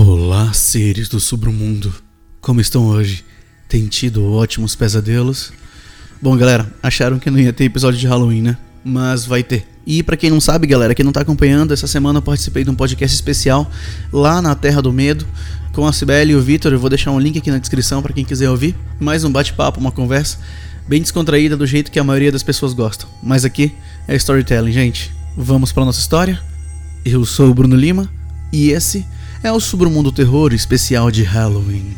Olá, seres do submundo. Como estão hoje? Tem tido ótimos pesadelos? Bom, galera, acharam que não ia ter episódio de Halloween, né? Mas vai ter. E para quem não sabe, galera, quem não tá acompanhando, essa semana eu participei de um podcast especial lá na Terra do Medo com a Cibele e o Vitor. Eu vou deixar um link aqui na descrição para quem quiser ouvir. Mais um bate-papo, uma conversa bem descontraída do jeito que a maioria das pessoas gostam. Mas aqui é storytelling, gente. Vamos para nossa história? Eu sou o Bruno Lima e esse é o Submundo Terror especial de Halloween.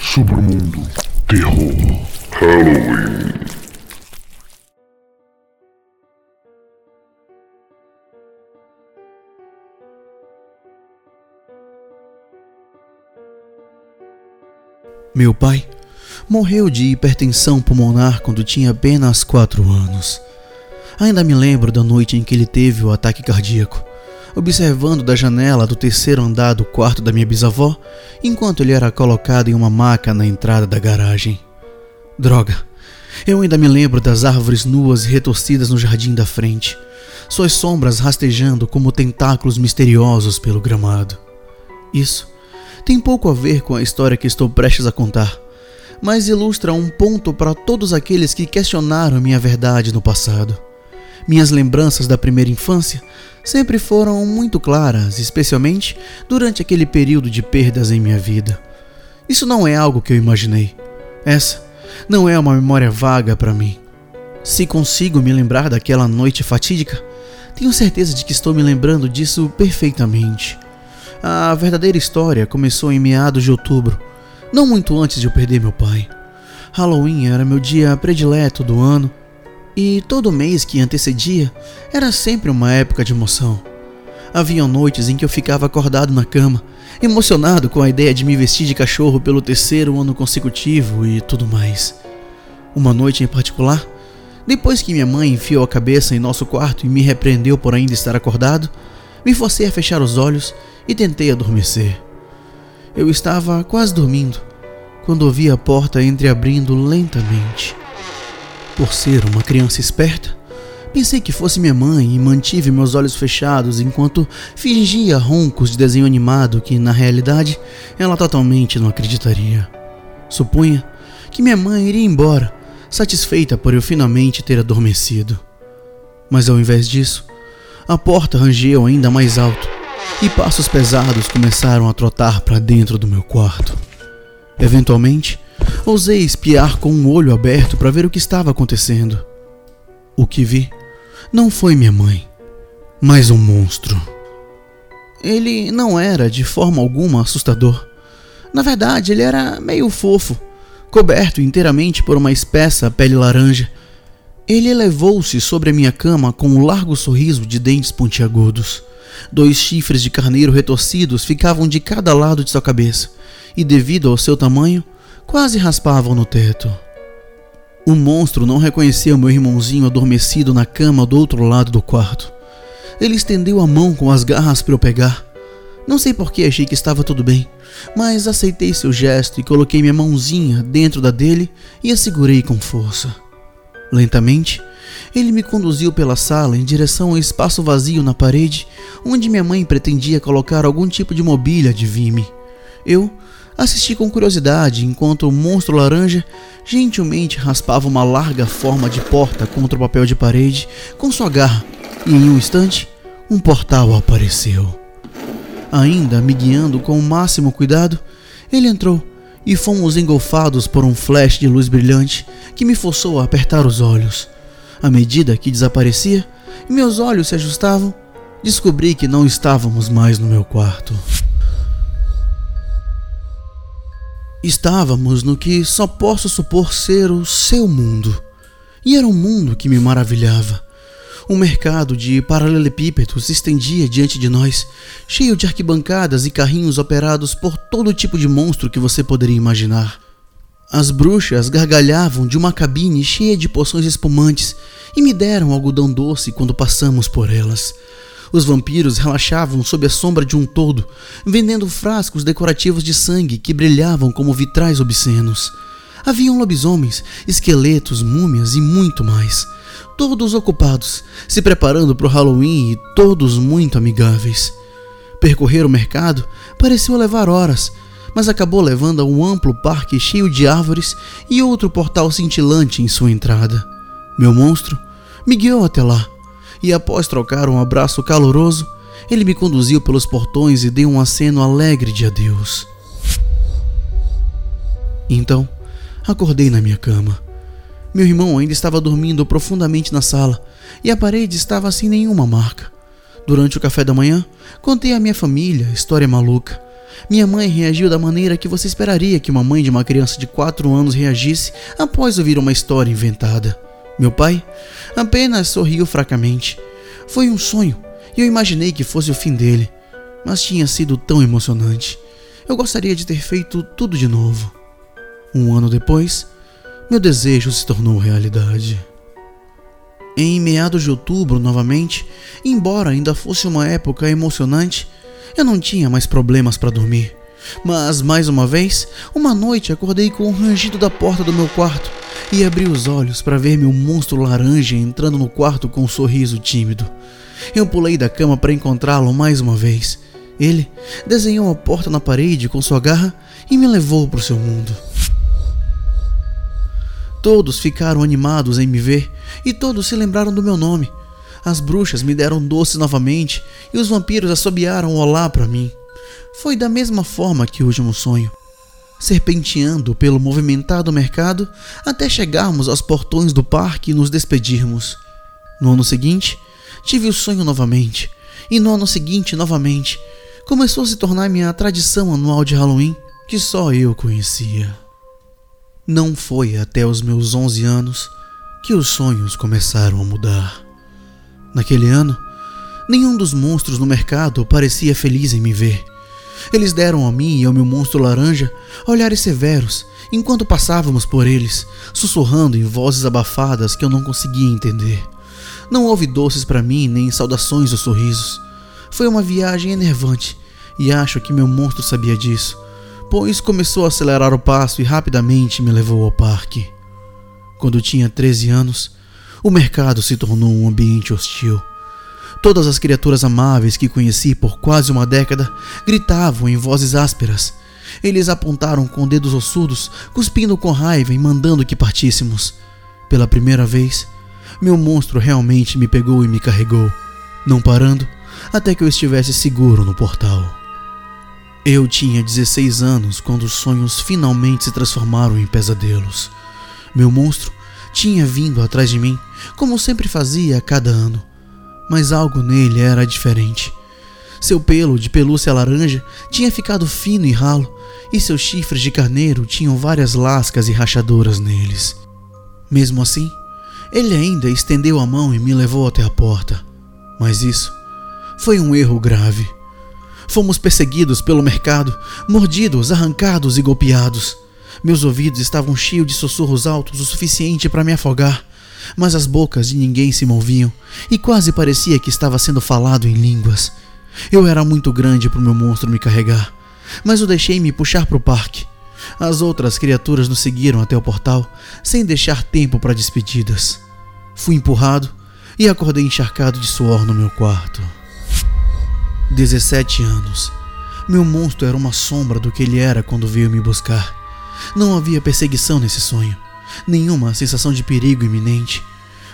Submundo Terror Halloween. Meu pai morreu de hipertensão pulmonar quando tinha apenas 4 anos. Ainda me lembro da noite em que ele teve o ataque cardíaco, observando da janela do terceiro andar do quarto da minha bisavó, enquanto ele era colocado em uma maca na entrada da garagem. Droga! Eu ainda me lembro das árvores nuas e retorcidas no jardim da frente, suas sombras rastejando como tentáculos misteriosos pelo gramado. Isso tem pouco a ver com a história que estou prestes a contar, mas ilustra um ponto para todos aqueles que questionaram minha verdade no passado. Minhas lembranças da primeira infância sempre foram muito claras, especialmente durante aquele período de perdas em minha vida. Isso não é algo que eu imaginei. Essa não é uma memória vaga para mim. Se consigo me lembrar daquela noite fatídica, tenho certeza de que estou me lembrando disso perfeitamente. A verdadeira história começou em meados de outubro, não muito antes de eu perder meu pai. Halloween era meu dia predileto do ano e todo mês que antecedia era sempre uma época de emoção. Havia noites em que eu ficava acordado na cama, emocionado com a ideia de me vestir de cachorro pelo terceiro ano consecutivo e tudo mais. Uma noite em particular, depois que minha mãe enfiou a cabeça em nosso quarto e me repreendeu por ainda estar acordado, me forcei a fechar os olhos e tentei adormecer. Eu estava quase dormindo quando ouvi a porta entreabrindo lentamente. Por ser uma criança esperta, pensei que fosse minha mãe e mantive meus olhos fechados enquanto fingia roncos de desenho animado que, na realidade, ela totalmente não acreditaria. Supunha que minha mãe iria embora, satisfeita por eu finalmente ter adormecido. Mas ao invés disso, a porta rangeu ainda mais alto e passos pesados começaram a trotar para dentro do meu quarto. Eventualmente, Ousei espiar com um olho aberto para ver o que estava acontecendo. O que vi não foi minha mãe, mas um monstro. Ele não era de forma alguma assustador. Na verdade, ele era meio fofo, coberto inteiramente por uma espessa pele laranja. Ele elevou-se sobre a minha cama com um largo sorriso de dentes pontiagudos. Dois chifres de carneiro retorcidos ficavam de cada lado de sua cabeça, e devido ao seu tamanho, quase raspavam no teto. O monstro não reconheceu meu irmãozinho adormecido na cama do outro lado do quarto. Ele estendeu a mão com as garras para eu pegar. Não sei por que achei que estava tudo bem, mas aceitei seu gesto e coloquei minha mãozinha dentro da dele e a segurei com força. Lentamente, ele me conduziu pela sala em direção ao espaço vazio na parede, onde minha mãe pretendia colocar algum tipo de mobília de vime. Eu Assisti com curiosidade enquanto o monstro laranja gentilmente raspava uma larga forma de porta contra o papel de parede com sua garra, e em um instante, um portal apareceu. Ainda me guiando com o máximo cuidado, ele entrou e fomos engolfados por um flash de luz brilhante que me forçou a apertar os olhos. À medida que desaparecia e meus olhos se ajustavam, descobri que não estávamos mais no meu quarto. Estávamos no que só posso supor ser o seu mundo. E era um mundo que me maravilhava. Um mercado de paralelepípedos se estendia diante de nós, cheio de arquibancadas e carrinhos operados por todo tipo de monstro que você poderia imaginar. As bruxas gargalhavam de uma cabine cheia de poções espumantes e me deram algodão doce quando passamos por elas. Os vampiros relaxavam sob a sombra de um todo, vendendo frascos decorativos de sangue que brilhavam como vitrais obscenos. Haviam lobisomens, esqueletos, múmias e muito mais. Todos ocupados, se preparando para o Halloween e todos muito amigáveis. Percorrer o mercado pareceu levar horas, mas acabou levando a um amplo parque cheio de árvores e outro portal cintilante em sua entrada. Meu monstro me guiou até lá, e após trocar um abraço caloroso, ele me conduziu pelos portões e deu um aceno alegre de adeus. Então, acordei na minha cama. Meu irmão ainda estava dormindo profundamente na sala e a parede estava sem nenhuma marca. Durante o café da manhã, contei à minha família a história maluca. Minha mãe reagiu da maneira que você esperaria que uma mãe de uma criança de 4 anos reagisse após ouvir uma história inventada. Meu pai apenas sorriu fracamente. Foi um sonho e eu imaginei que fosse o fim dele, mas tinha sido tão emocionante. Eu gostaria de ter feito tudo de novo. Um ano depois, meu desejo se tornou realidade. Em meados de outubro, novamente, embora ainda fosse uma época emocionante, eu não tinha mais problemas para dormir. Mas, mais uma vez, uma noite acordei com o rangido da porta do meu quarto e abri os olhos para ver meu monstro laranja entrando no quarto com um sorriso tímido. Eu pulei da cama para encontrá-lo mais uma vez. Ele desenhou a porta na parede com sua garra e me levou para o seu mundo. Todos ficaram animados em me ver e todos se lembraram do meu nome. As bruxas me deram doces novamente e os vampiros assobiaram olá para mim. Foi da mesma forma que o último sonho, serpenteando pelo movimentado mercado até chegarmos aos portões do parque e nos despedirmos. No ano seguinte, tive o sonho novamente, e no ano seguinte novamente. Começou a se tornar minha tradição anual de Halloween que só eu conhecia. Não foi até os meus 11 anos que os sonhos começaram a mudar. Naquele ano, nenhum dos monstros no mercado parecia feliz em me ver. Eles deram a mim e ao meu monstro laranja olhares severos enquanto passávamos por eles, sussurrando em vozes abafadas que eu não conseguia entender. Não houve doces para mim nem saudações ou sorrisos. Foi uma viagem enervante e acho que meu monstro sabia disso pois começou a acelerar o passo e rapidamente me levou ao parque. Quando tinha 13 anos, o mercado se tornou um ambiente hostil. Todas as criaturas amáveis que conheci por quase uma década gritavam em vozes ásperas. Eles apontaram com dedos ossudos, cuspindo com raiva e mandando que partíssemos. Pela primeira vez, meu monstro realmente me pegou e me carregou, não parando até que eu estivesse seguro no portal. Eu tinha 16 anos quando os sonhos finalmente se transformaram em pesadelos. Meu monstro tinha vindo atrás de mim, como sempre fazia a cada ano, mas algo nele era diferente. Seu pelo de pelúcia laranja tinha ficado fino e ralo, e seus chifres de carneiro tinham várias lascas e rachaduras neles. Mesmo assim, ele ainda estendeu a mão e me levou até a porta. Mas isso foi um erro grave. Fomos perseguidos pelo mercado, mordidos, arrancados e golpeados. Meus ouvidos estavam cheios de sussurros altos o suficiente para me afogar, mas as bocas de ninguém se moviam e quase parecia que estava sendo falado em línguas. Eu era muito grande para o meu monstro me carregar, mas o deixei me puxar para o parque. As outras criaturas nos seguiram até o portal, sem deixar tempo para despedidas. Fui empurrado e acordei encharcado de suor no meu quarto. 17 anos. Meu monstro era uma sombra do que ele era quando veio me buscar. Não havia perseguição nesse sonho, nenhuma sensação de perigo iminente.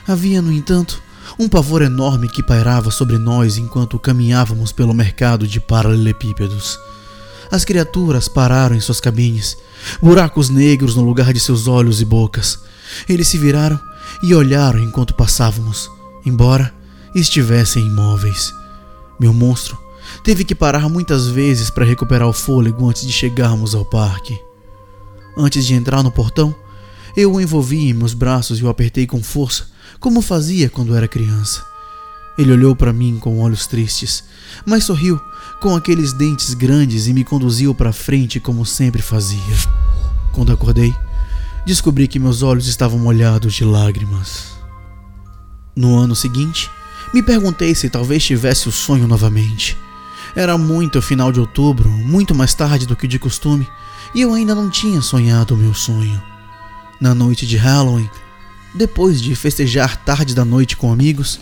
Havia, no entanto, um pavor enorme que pairava sobre nós enquanto caminhávamos pelo mercado de paralelepípedos. As criaturas pararam em suas cabines, buracos negros no lugar de seus olhos e bocas. Eles se viraram e olharam enquanto passávamos, embora estivessem imóveis. Meu monstro Teve que parar muitas vezes para recuperar o fôlego antes de chegarmos ao parque. Antes de entrar no portão, eu o envolvi em meus braços e o apertei com força, como fazia quando era criança. Ele olhou para mim com olhos tristes, mas sorriu com aqueles dentes grandes e me conduziu para frente como sempre fazia. Quando acordei, descobri que meus olhos estavam molhados de lágrimas. No ano seguinte, me perguntei se talvez tivesse o sonho novamente. Era muito final de outubro, muito mais tarde do que de costume, e eu ainda não tinha sonhado o meu sonho. Na noite de Halloween, depois de festejar tarde da noite com amigos,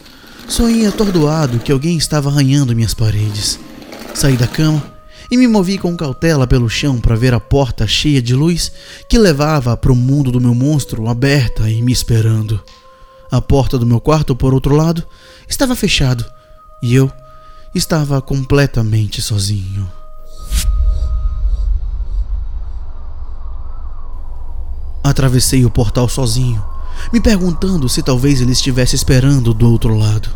sonhei atordoado que alguém estava arranhando minhas paredes. Saí da cama e me movi com cautela pelo chão para ver a porta cheia de luz que levava para o mundo do meu monstro aberta e me esperando. A porta do meu quarto, por outro lado, estava fechado e eu estava completamente sozinho. Atravessei o portal sozinho, me perguntando se talvez ele estivesse esperando do outro lado.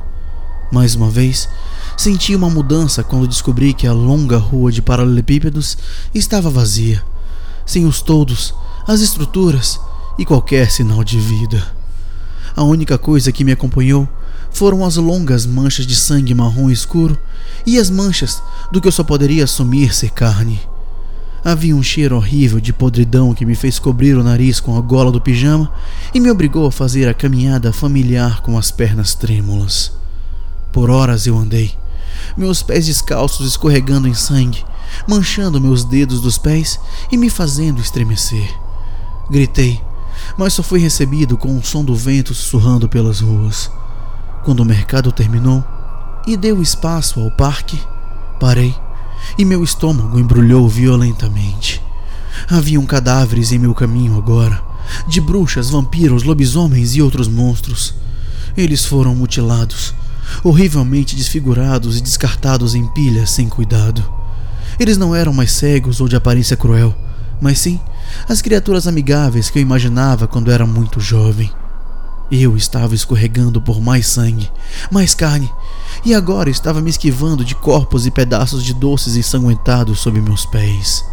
Mais uma vez, senti uma mudança quando descobri que a longa rua de paralelepípedos estava vazia, sem os toldos, as estruturas e qualquer sinal de vida. A única coisa que me acompanhou foram as longas manchas de sangue marrom escuro e as manchas do que eu só poderia assumir ser carne. Havia um cheiro horrível de podridão que me fez cobrir o nariz com a gola do pijama e me obrigou a fazer a caminhada familiar com as pernas trêmulas. Por horas eu andei, meus pés descalços escorregando em sangue, manchando meus dedos dos pés e me fazendo estremecer. Gritei, mas só fui recebido com o som do vento sussurrando pelas ruas. Quando o mercado terminou e deu espaço ao parque, parei e meu estômago embrulhou violentamente. Haviam cadáveres em meu caminho agora, de bruxas, vampiros, lobisomens e outros monstros. Eles foram mutilados, horrivelmente desfigurados e descartados em pilhas sem cuidado. Eles não eram mais cegos ou de aparência cruel, mas sim as criaturas amigáveis que eu imaginava quando era muito jovem. Eu estava escorregando por mais sangue, mais carne, e agora estava me esquivando de corpos e pedaços de doces ensanguentados sob meus pés.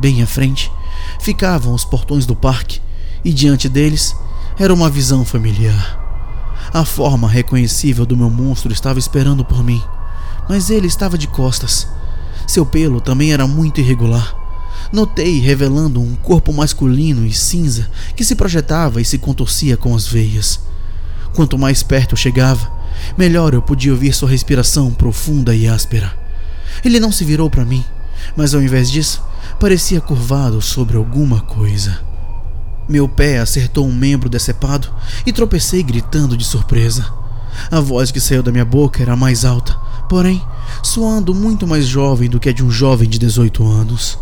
Bem à frente ficavam os portões do parque, e diante deles era uma visão familiar. A forma reconhecível do meu monstro estava esperando por mim, mas ele estava de costas. Seu pelo também era muito irregular. Notei revelando um corpo masculino e cinza que se projetava e se contorcia com as veias. Quanto mais perto chegava, melhor eu podia ouvir sua respiração profunda e áspera. Ele não se virou para mim, mas ao invés disso, parecia curvado sobre alguma coisa. Meu pé acertou um membro decepado e tropecei gritando de surpresa. A voz que saiu da minha boca era mais alta, porém, soando muito mais jovem do que a de um jovem de 18 anos.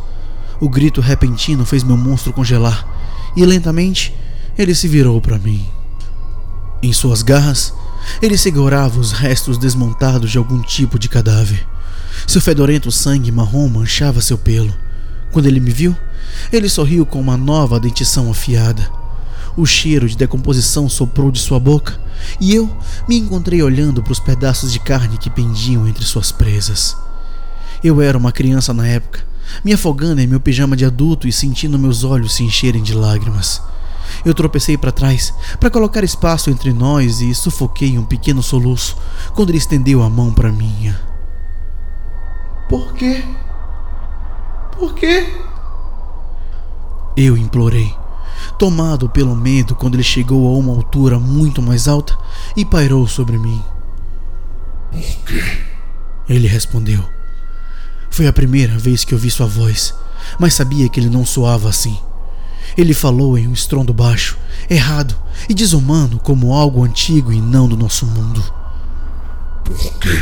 O grito repentino fez meu monstro congelar e lentamente ele se virou para mim. Em suas garras, ele segurava os restos desmontados de algum tipo de cadáver. Seu fedorento sangue marrom manchava seu pelo. Quando ele me viu, ele sorriu com uma nova dentição afiada. O cheiro de decomposição soprou de sua boca e eu me encontrei olhando para os pedaços de carne que pendiam entre suas presas. Eu era uma criança na época, me afogando em meu pijama de adulto e sentindo meus olhos se encherem de lágrimas. Eu tropecei para trás para colocar espaço entre nós e sufoquei um pequeno soluço quando ele estendeu a mão para minha. Por quê? Por quê? Eu implorei, tomado pelo medo quando ele chegou a uma altura muito mais alta e pairou sobre mim. Por quê? Ele respondeu. Foi a primeira vez que ouvi sua voz, mas sabia que ele não soava assim. Ele falou em um estrondo baixo, errado e desumano como algo antigo e não do nosso mundo. Por quê?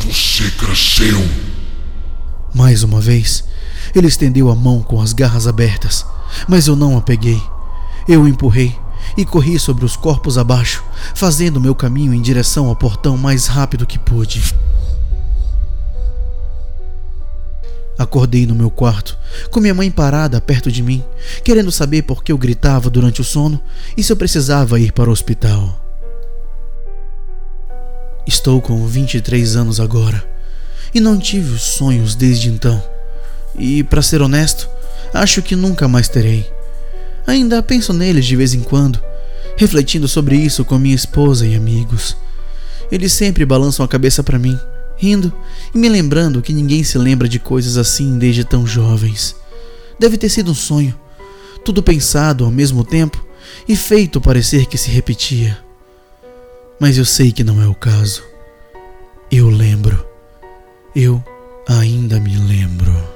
Você cresceu. Mais uma vez, ele estendeu a mão com as garras abertas, mas eu não a peguei. Eu o empurrei e corri sobre os corpos abaixo, fazendo meu caminho em direção ao portão mais rápido que pude. Acordei no meu quarto, com minha mãe parada perto de mim, querendo saber por que eu gritava durante o sono e se eu precisava ir para o hospital. Estou com 23 anos agora e não tive os sonhos desde então. E, para ser honesto, acho que nunca mais terei. Ainda penso neles de vez em quando, refletindo sobre isso com minha esposa e amigos. Eles sempre balançam a cabeça para mim, rindo e me lembrando que ninguém se lembra de coisas assim desde tão jovens. Deve ter sido um sonho, tudo pensado ao mesmo tempo e feito parecer que se repetia. Mas eu sei que não é o caso. Eu lembro. Eu ainda me lembro.